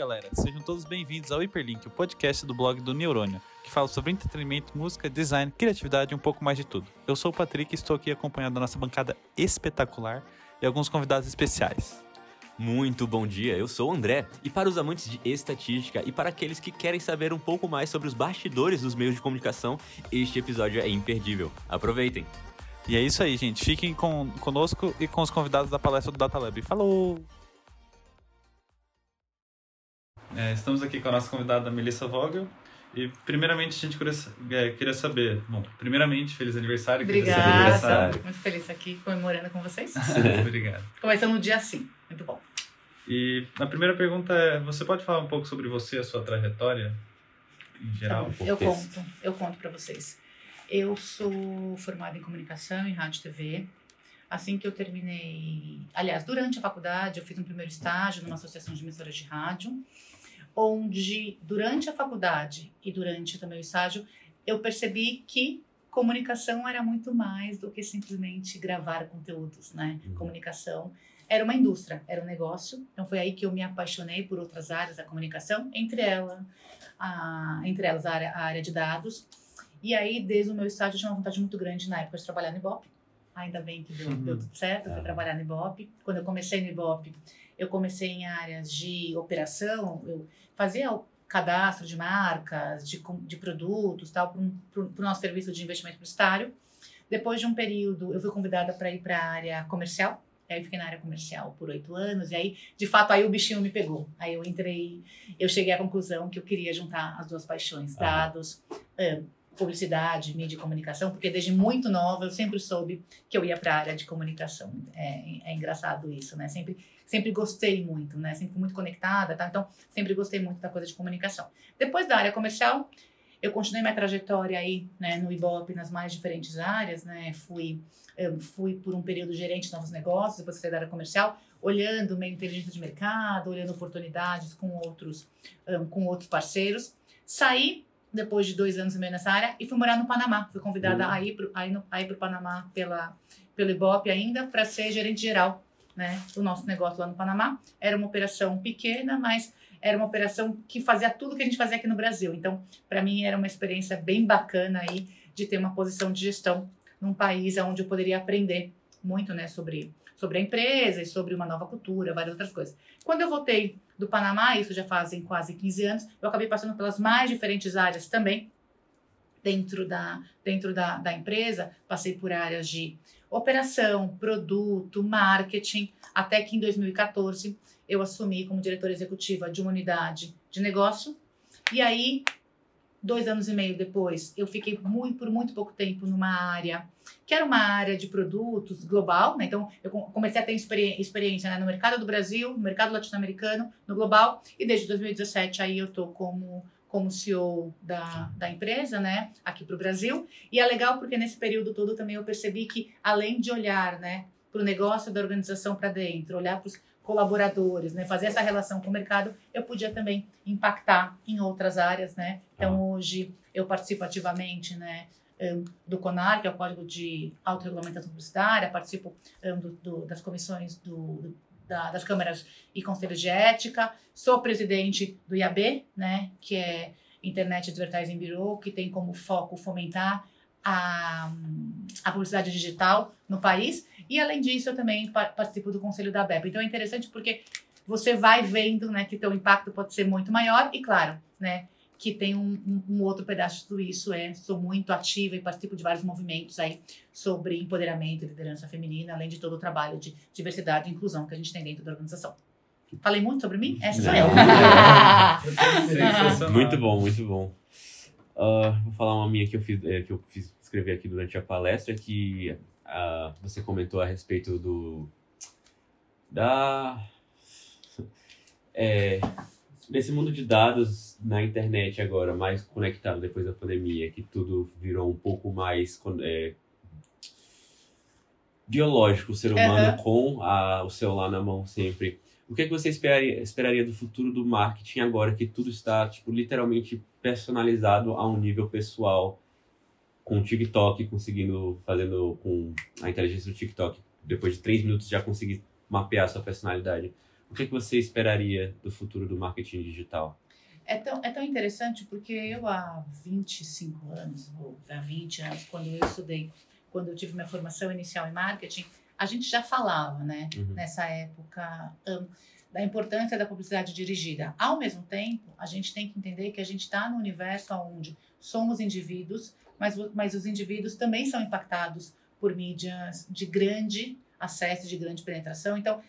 galera, sejam todos bem-vindos ao Hiperlink, o podcast do blog do Neurônio, que fala sobre entretenimento, música, design, criatividade e um pouco mais de tudo. Eu sou o Patrick e estou aqui acompanhando a nossa bancada espetacular e alguns convidados especiais. Muito bom dia, eu sou o André, e para os amantes de estatística e para aqueles que querem saber um pouco mais sobre os bastidores dos meios de comunicação, este episódio é imperdível. Aproveitem! E é isso aí, gente. Fiquem com, conosco e com os convidados da palestra do Data Lab. Falou! É, estamos aqui com a nossa convidada Melissa Vogel. E primeiramente a gente queria, é, saber, bom, primeiramente, feliz aniversário. Obrigada, aniversário. muito feliz aqui comemorando com vocês. Obrigado. Começando no dia assim, muito bom. E a primeira pergunta é, você pode falar um pouco sobre você, a sua trajetória em geral? Tá eu conto, eu conto para vocês. Eu sou formada em comunicação em rádio e TV. Assim que eu terminei, aliás, durante a faculdade, eu fiz um primeiro estágio numa associação de emissoras de rádio onde durante a faculdade e durante também o estágio eu percebi que comunicação era muito mais do que simplesmente gravar conteúdos, né? Uhum. Comunicação era uma indústria, era um negócio. Então foi aí que eu me apaixonei por outras áreas da comunicação, entre ela, a, entre elas a área, a área de dados. E aí, desde o meu estágio, eu tinha uma vontade muito grande na época de trabalhar no Ibope. Ainda bem que deu, uhum. deu tudo certo, eu fui trabalhar no Ibope. Quando eu comecei no Ibope, eu comecei em áreas de operação, eu fazia o cadastro de marcas, de, de produtos, tal, para o nosso serviço de investimento publicitário. Depois de um período, eu fui convidada para ir para a área comercial. Aí fiquei na área comercial por oito anos. E aí, de fato, aí o bichinho me pegou. Aí eu entrei, eu cheguei à conclusão que eu queria juntar as duas paixões, dados, publicidade, mídia e comunicação, porque desde muito nova eu sempre soube que eu ia para a área de comunicação. É, é engraçado isso, né? Sempre sempre gostei muito, né? Sempre muito conectada, tá? Então, sempre gostei muito da coisa de comunicação. Depois da área comercial, eu continuei minha trajetória aí, né, no Ibope, nas mais diferentes áreas, né? Fui fui por um período gerente de novos negócios, depois saí da área comercial, olhando meio inteligência de mercado, olhando oportunidades com outros com outros parceiros. Saí depois de dois anos e meio nessa área e fui morar no Panamá. Fui convidada uhum. a ir para o Panamá pela, pelo Ibope ainda para ser gerente geral né, do nosso negócio lá no Panamá. Era uma operação pequena, mas era uma operação que fazia tudo que a gente fazia aqui no Brasil. Então, para mim, era uma experiência bem bacana aí de ter uma posição de gestão num país onde eu poderia aprender muito né, sobre, sobre a empresa e sobre uma nova cultura, várias outras coisas. Quando eu voltei do Panamá, isso já fazem quase 15 anos, eu acabei passando pelas mais diferentes áreas também dentro da, dentro da, da empresa. Passei por áreas de operação, produto, marketing, até que em 2014 eu assumi como diretora executiva de uma unidade de negócio. E aí, dois anos e meio depois, eu fiquei muito, por muito pouco tempo numa área que era uma área de produtos global, né? Então, eu comecei a ter experiência né? no mercado do Brasil, no mercado latino-americano, no global, e desde 2017 aí eu tô como como CEO da, da empresa, né, aqui para o Brasil. E é legal porque nesse período todo também eu percebi que, além de olhar, né, para o negócio da organização para dentro, olhar para os colaboradores, né, fazer essa relação com o mercado, eu podia também impactar em outras áreas, né. Então ah. hoje eu participo ativamente, né, do CONAR, que é o Código de Autorregulamentação Publicitária, participo do, do, das comissões do, da, das câmaras e conselhos de ética, sou presidente do IAB, né, que é Internet Advertising Bureau, que tem como foco fomentar a, a publicidade digital no país. E, além disso, eu também participo do conselho da BEP. Então, é interessante porque você vai vendo né, que teu impacto pode ser muito maior e, claro, né, que tem um, um, outro pedaço de tudo isso. É, sou muito ativa e participo de vários movimentos aí sobre empoderamento e liderança feminina, além de todo o trabalho de diversidade e inclusão que a gente tem dentro da organização. Falei muito sobre mim? Essa sou eu. muito bom, muito bom. Uh, vou falar uma minha que eu fiz, é, que eu fiz escrever aqui durante a palestra, que uh, você comentou a respeito do da é, nesse mundo de dados na internet agora, mais conectado depois da pandemia, que tudo virou um pouco mais é, biológico, o ser humano uhum. com a, o celular na mão sempre. O que, é que você esperaria, esperaria do futuro do marketing agora que tudo está tipo literalmente personalizado a um nível pessoal, com o TikTok conseguindo fazendo com a inteligência do TikTok depois de três minutos já conseguir mapear sua personalidade. o que, que você esperaria do futuro do marketing digital? É tão, é tão interessante porque eu há 25 anos, ou há 20 anos, quando eu estudei, quando eu tive minha formação inicial em marketing, a gente já falava, né, uhum. nessa época, um, da importância da publicidade dirigida. Ao mesmo tempo, a gente tem que entender que a gente está no universo onde somos indivíduos, mas, mas os indivíduos também são impactados por mídias de grande acesso, de grande penetração. Então,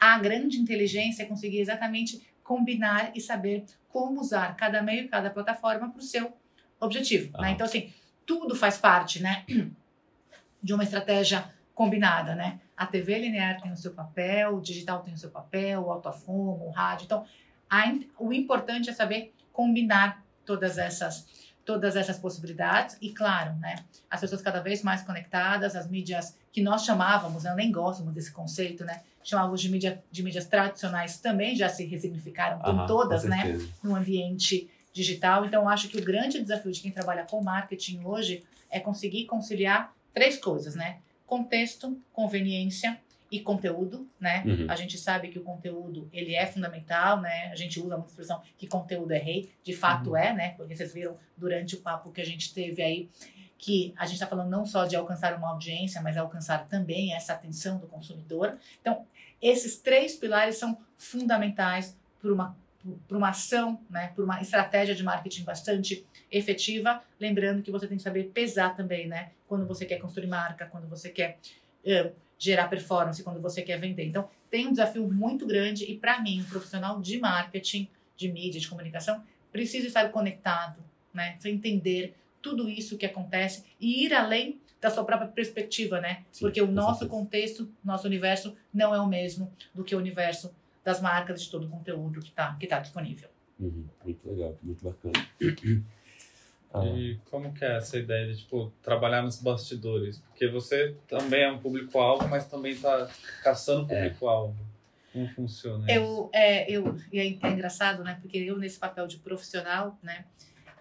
a grande inteligência é conseguir exatamente combinar e saber como usar cada meio e cada plataforma para o seu objetivo. Né? Então, assim, tudo faz parte né, de uma estratégia combinada, né? A TV linear tem o seu papel, o digital tem o seu papel, o autofomo, o rádio. Então, a, o importante é saber combinar todas essas todas essas possibilidades e claro, né, as pessoas cada vez mais conectadas, as mídias que nós chamávamos, eu nem gosto muito desse conceito, né, chamávamos de, mídia, de mídias tradicionais também já se ressignificaram, estão todas, né, no ambiente digital. Então, acho que o grande desafio de quem trabalha com marketing hoje é conseguir conciliar três coisas, né, contexto, conveniência e conteúdo, né? Uhum. A gente sabe que o conteúdo ele é fundamental, né? A gente usa muita expressão que conteúdo é rei, de fato uhum. é, né? Porque vocês viram durante o papo que a gente teve aí que a gente está falando não só de alcançar uma audiência, mas alcançar também essa atenção do consumidor. Então, esses três pilares são fundamentais para uma para uma ação, né, por uma estratégia de marketing bastante efetiva, lembrando que você tem que saber pesar também, né, quando você quer construir marca, quando você quer uh, gerar performance quando você quer vender. Então, tem um desafio muito grande e, para mim, um profissional de marketing, de mídia, de comunicação, precisa estar conectado, né? Precisa entender tudo isso que acontece e ir além da sua própria perspectiva, né? Sim, Porque o nosso contexto, nosso universo não é o mesmo do que o universo das marcas, de todo o conteúdo que está que tá disponível. Uhum, muito legal, muito bacana. Ah. E como que é essa ideia de, tipo, trabalhar nos bastidores? Porque você também é um público-alvo, mas também está caçando é. público-alvo. É. Como funciona eu, É, eu, e é, é engraçado, né? Porque eu, nesse papel de profissional, né?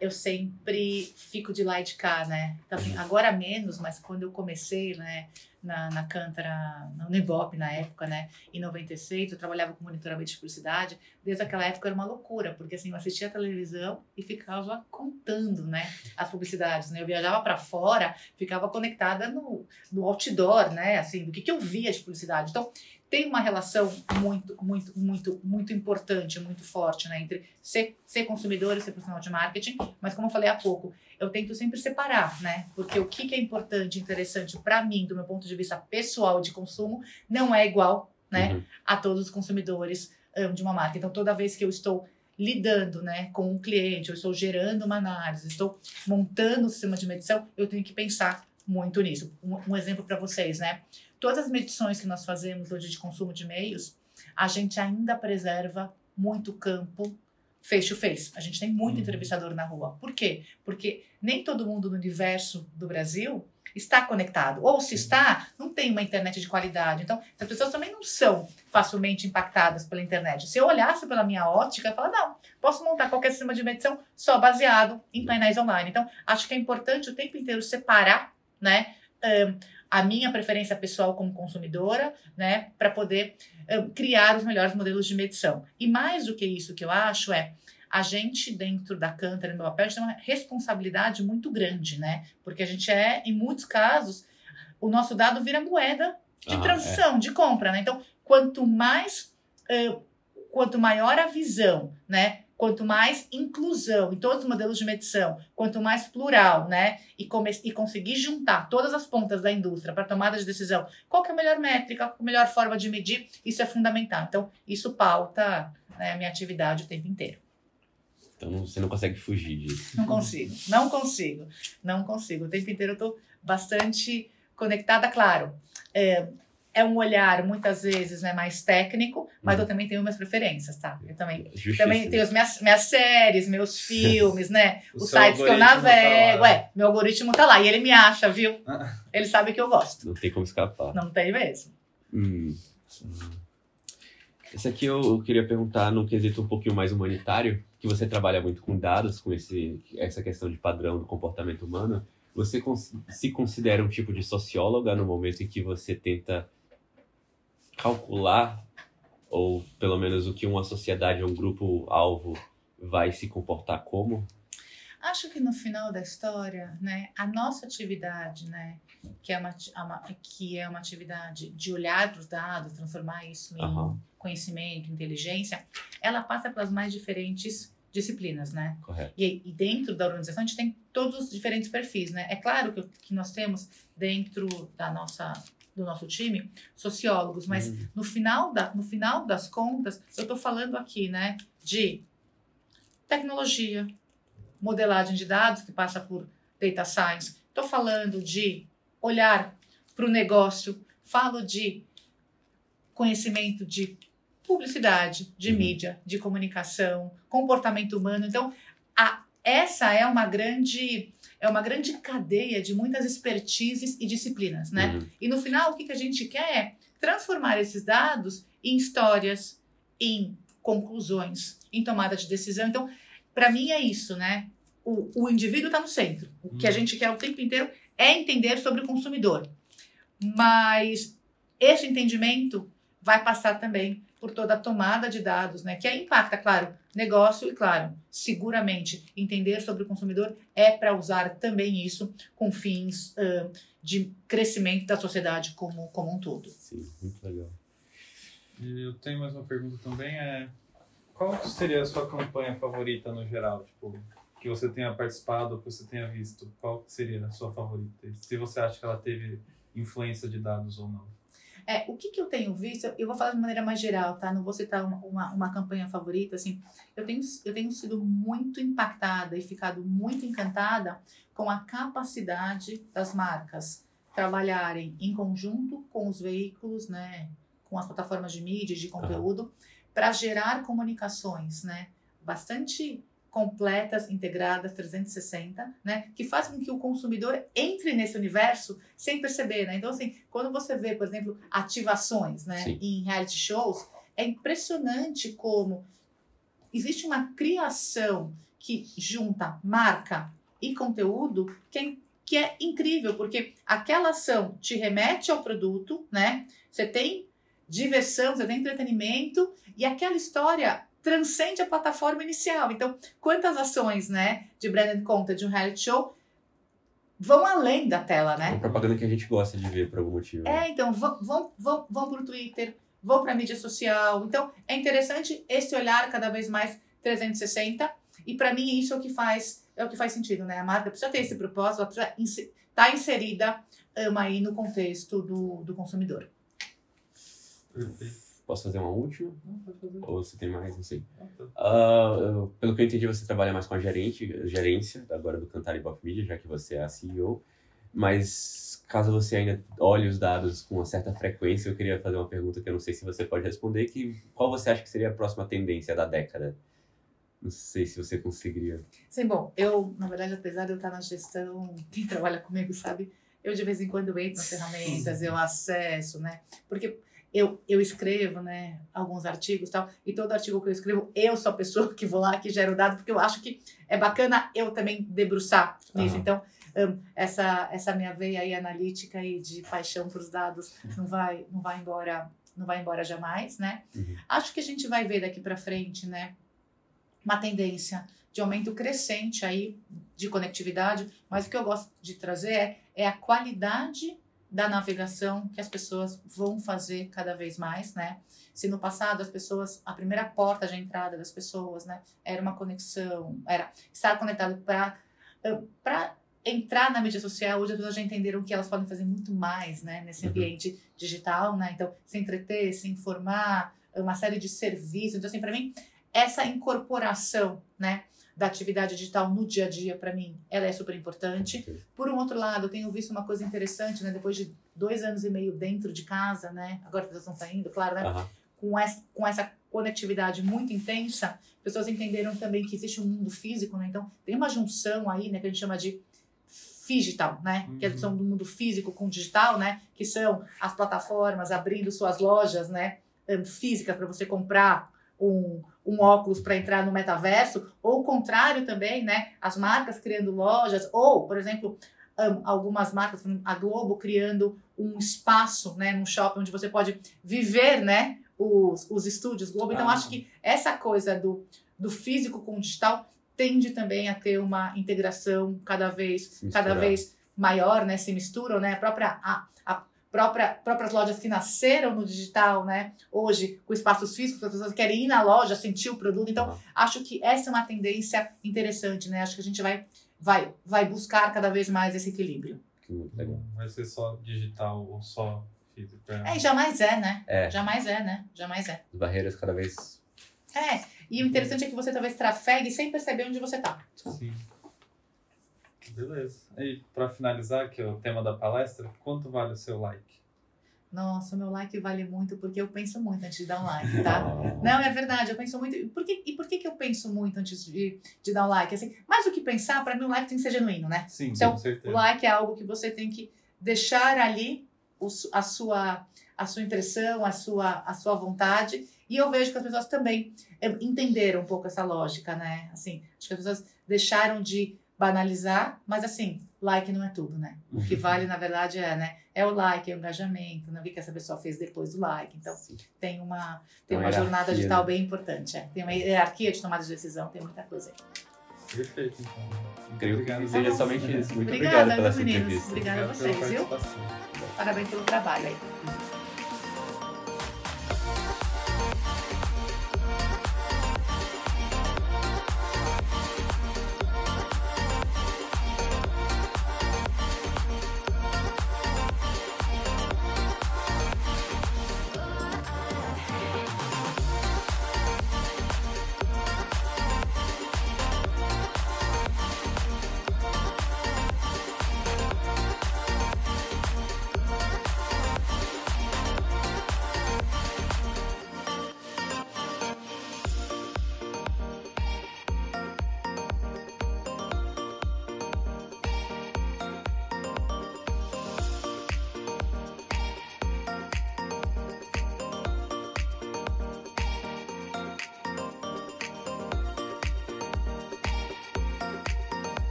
Eu sempre fico de lá e de cá, né? Então, assim, agora menos, mas quando eu comecei, né? na, na Cântara, no Ibope na época, né? Em 96, eu trabalhava com monitoramento de publicidade. Desde aquela época era uma loucura, porque assim, eu assistia a televisão e ficava contando, né? As publicidades, né? Eu viajava para fora, ficava conectada no, no outdoor, né? Assim, do que, que eu via de publicidade. Então, tem uma relação muito, muito, muito, muito importante, muito forte, né, entre ser, ser consumidor e ser profissional de marketing. Mas como eu falei há pouco, eu tento sempre separar, né, porque o que, que é importante, interessante para mim, do meu ponto de vista pessoal de consumo, não é igual, né, uhum. a todos os consumidores um, de uma marca. Então, toda vez que eu estou lidando, né, com um cliente, eu estou gerando uma análise, estou montando um sistema de medição, eu tenho que pensar muito nisso. Um, um exemplo para vocês, né? Todas as medições que nós fazemos hoje de consumo de meios, a gente ainda preserva muito campo face to face. A gente tem muito uhum. entrevistador na rua. Por quê? Porque nem todo mundo no universo do Brasil está conectado. Ou se está, não tem uma internet de qualidade. Então, as pessoas também não são facilmente impactadas pela internet. Se eu olhasse pela minha ótica, eu falar, não, posso montar qualquer sistema de medição só baseado em painéis online. Então, acho que é importante o tempo inteiro separar, né? Um, a minha preferência pessoal como consumidora, né, para poder uh, criar os melhores modelos de medição. E mais do que isso, que eu acho é a gente dentro da Cantar, no papel, a gente tem uma responsabilidade muito grande, né? Porque a gente é, em muitos casos, o nosso dado vira moeda de ah, transição, é. de compra, né? Então, quanto mais, uh, quanto maior a visão, né? Quanto mais inclusão em todos os modelos de medição, quanto mais plural, né, e, e conseguir juntar todas as pontas da indústria para tomada de decisão, qual é a melhor métrica, é a melhor forma de medir, isso é fundamental. Então, isso pauta né, a minha atividade o tempo inteiro. Então, você não consegue fugir disso. Não consigo, não consigo, não consigo. O tempo inteiro eu estou bastante conectada, claro. É, é um olhar muitas vezes né, mais técnico, mas uhum. eu também tenho minhas preferências, tá? Eu também, também tenho as minhas, minhas séries, meus filmes, né? Os sites que eu tá navego. Tá é, meu algoritmo tá lá e ele me acha, viu? ele sabe que eu gosto. Não tem como escapar. Não tem mesmo. Hum. Esse aqui eu, eu queria perguntar num quesito um pouquinho mais humanitário, que você trabalha muito com dados, com esse, essa questão de padrão do comportamento humano. Você se considera um tipo de socióloga no momento em que você tenta calcular Ou pelo menos o que uma sociedade, um grupo alvo vai se comportar como? Acho que no final da história, né, a nossa atividade, né, que é uma, uma que é uma atividade de olhar para os dados, transformar isso em uhum. conhecimento, inteligência, ela passa pelas mais diferentes disciplinas, né? Correto. E, e, dentro da organização a gente tem todos os diferentes perfis, né? É claro que, que nós temos dentro da nossa do nosso time sociólogos, mas uhum. no final da no final das contas eu estou falando aqui, né, de tecnologia, modelagem de dados, que passa por data science. Estou falando de olhar para o negócio, falo de conhecimento de publicidade, de uhum. mídia, de comunicação, comportamento humano. Então, a, essa é uma grande é uma grande cadeia de muitas expertises e disciplinas, né? Uhum. E no final, o que, que a gente quer é transformar esses dados em histórias, em conclusões, em tomada de decisão. Então, para mim é isso, né? O, o indivíduo está no centro. O que a uhum. gente quer o tempo inteiro é entender sobre o consumidor. Mas esse entendimento vai passar também por toda a tomada de dados, né? Que aí impacta, claro, negócio e, claro, seguramente entender sobre o consumidor é para usar também isso com fins uh, de crescimento da sociedade como, como um todo. Sim, muito legal. Eu tenho mais uma pergunta também, é qual seria a sua campanha favorita no geral? Tipo, que você tenha participado, que você tenha visto, qual seria a sua favorita? Se você acha que ela teve influência de dados ou não. É, o que, que eu tenho visto, eu vou falar de maneira mais geral, tá? Não vou citar uma, uma, uma, campanha favorita, assim. Eu tenho, eu tenho sido muito impactada e ficado muito encantada com a capacidade das marcas trabalharem em conjunto com os veículos, né? Com as plataformas de mídia, de conteúdo. Para gerar comunicações, né? Bastante completas, integradas, 360, né? Que fazem com que o consumidor entre nesse universo sem perceber, né? Então, assim, quando você vê, por exemplo, ativações, né? Sim. Em reality shows, é impressionante como existe uma criação que junta marca e conteúdo que é, que é incrível, porque aquela ação te remete ao produto, né? Você tem diversão, você tem entretenimento e aquela história transcende a plataforma inicial. Então, quantas ações, né, de branded content de um reality show vão além da tela, né? É uma propaganda que a gente gosta de ver por algum motivo. Né? É, então, vão, vão, vão, vão para o Twitter, vão para a mídia social. Então, é interessante esse olhar cada vez mais 360 e para mim isso é o que faz é o que faz sentido, né? A marca precisa ter esse propósito, ela precisa estar tá inserida um, aí no contexto do, do consumidor. Posso fazer uma última? Não, pode fazer. Ou você tem mais, não sei. Uh, pelo que eu entendi, você trabalha mais com a gerente, gerência agora do Cantar e Bop Media, já que você é a CEO. Mas caso você ainda olhe os dados com uma certa frequência, eu queria fazer uma pergunta que eu não sei se você pode responder, que qual você acha que seria a próxima tendência da década? Não sei se você conseguiria. Sim, bom, eu, na verdade, apesar de eu estar na gestão, quem trabalha comigo sabe, eu de vez em quando entro nas ferramentas, eu acesso, né? Porque eu, eu escrevo, né, alguns artigos e tal, e todo artigo que eu escrevo, eu sou a pessoa que vou lá, que gera o dado, porque eu acho que é bacana eu também debruçar nisso. Uhum. Então, um, essa, essa minha veia aí analítica e de paixão por os dados não vai, não vai embora não vai embora jamais, né? Uhum. Acho que a gente vai ver daqui para frente, né, uma tendência de aumento crescente aí de conectividade, mas o que eu gosto de trazer é, é a qualidade da navegação que as pessoas vão fazer cada vez mais, né? Se no passado as pessoas, a primeira porta de entrada das pessoas, né, era uma conexão, era estar conectado para para entrar na mídia social, hoje as pessoas já entenderam que elas podem fazer muito mais, né, nesse uhum. ambiente uhum. digital, né? Então, se entreter, se informar, uma série de serviços. Então, assim, para mim, essa incorporação, né, da atividade digital no dia a dia, para mim, ela é super importante. Por um outro lado, eu tenho visto uma coisa interessante, né? Depois de dois anos e meio dentro de casa, né? Agora que elas estão saindo, claro, né? Uhum. Com, essa, com essa conectividade muito intensa, pessoas entenderam também que existe um mundo físico, né? Então, tem uma junção aí, né? Que a gente chama de digital, né? Uhum. Que é a junção do mundo físico com digital, né? Que são as plataformas abrindo suas lojas, né? Físicas para você comprar um, um óculos para entrar no metaverso, ou o contrário também, né? As marcas criando lojas, ou, por exemplo, um, algumas marcas, a Globo criando um espaço, né, num shopping onde você pode viver, né, os, os estúdios Globo. Então, Ah. acho que essa coisa do, do físico com o digital tende também a ter uma integração cada vez, cada vez maior, né? Se misturam, né? A própria, a, a própria, próprias lojas que nasceram no digital, né? Hoje, com espaços físicos, as pessoas querem ir na loja, sentir o produto. Então, acho que essa é uma tendência interessante, né? Acho que a gente vai, vai, vai buscar cada vez mais esse equilíbrio. muito legal. Não vai ser só digital ou só físico. É, e jamais é, né? É, Jamais é, né? Jamais é. as barreiras cada vez. É, e o interessante é que você talvez trafegue sem perceber onde você tá. Sim. Beleza. E pra finalizar, que é o tema da palestra, quanto vale o seu like? Nossa, o meu like vale muito porque eu penso muito antes de dar um like, tá? Não, é verdade, eu penso muito. E por que, e por que, que eu penso muito antes de, de dar um like? Assim, mais do que pensar, pra mim o like tem que ser genuíno, né? Sim, Então, com O certeza. like é algo que você tem que deixar ali o a, sua, a sua impressão, a sua, a sua vontade. E eu vejo que as pessoas também eh, entenderam um pouco essa lógica, né? Assim, acho que as pessoas deixaram de banalizar, mas assim, like não é tudo, né? O que vale, na verdade, é, né? É o like, é o engajamento, né? o que essa pessoa fez depois do like. Então, tem uma, tem Uma uma jornada hierarquia, digital né? bem importante. É. Tem uma hierarquia de tomada de decisão, tem muita coisa aí. Perfeito, então. Creio Obrigado. que seja somente isso. Muito Obrigada, obrigado pela meninos? entrevista. Obrigada a vocês, viu? Parabéns pelo trabalho aí.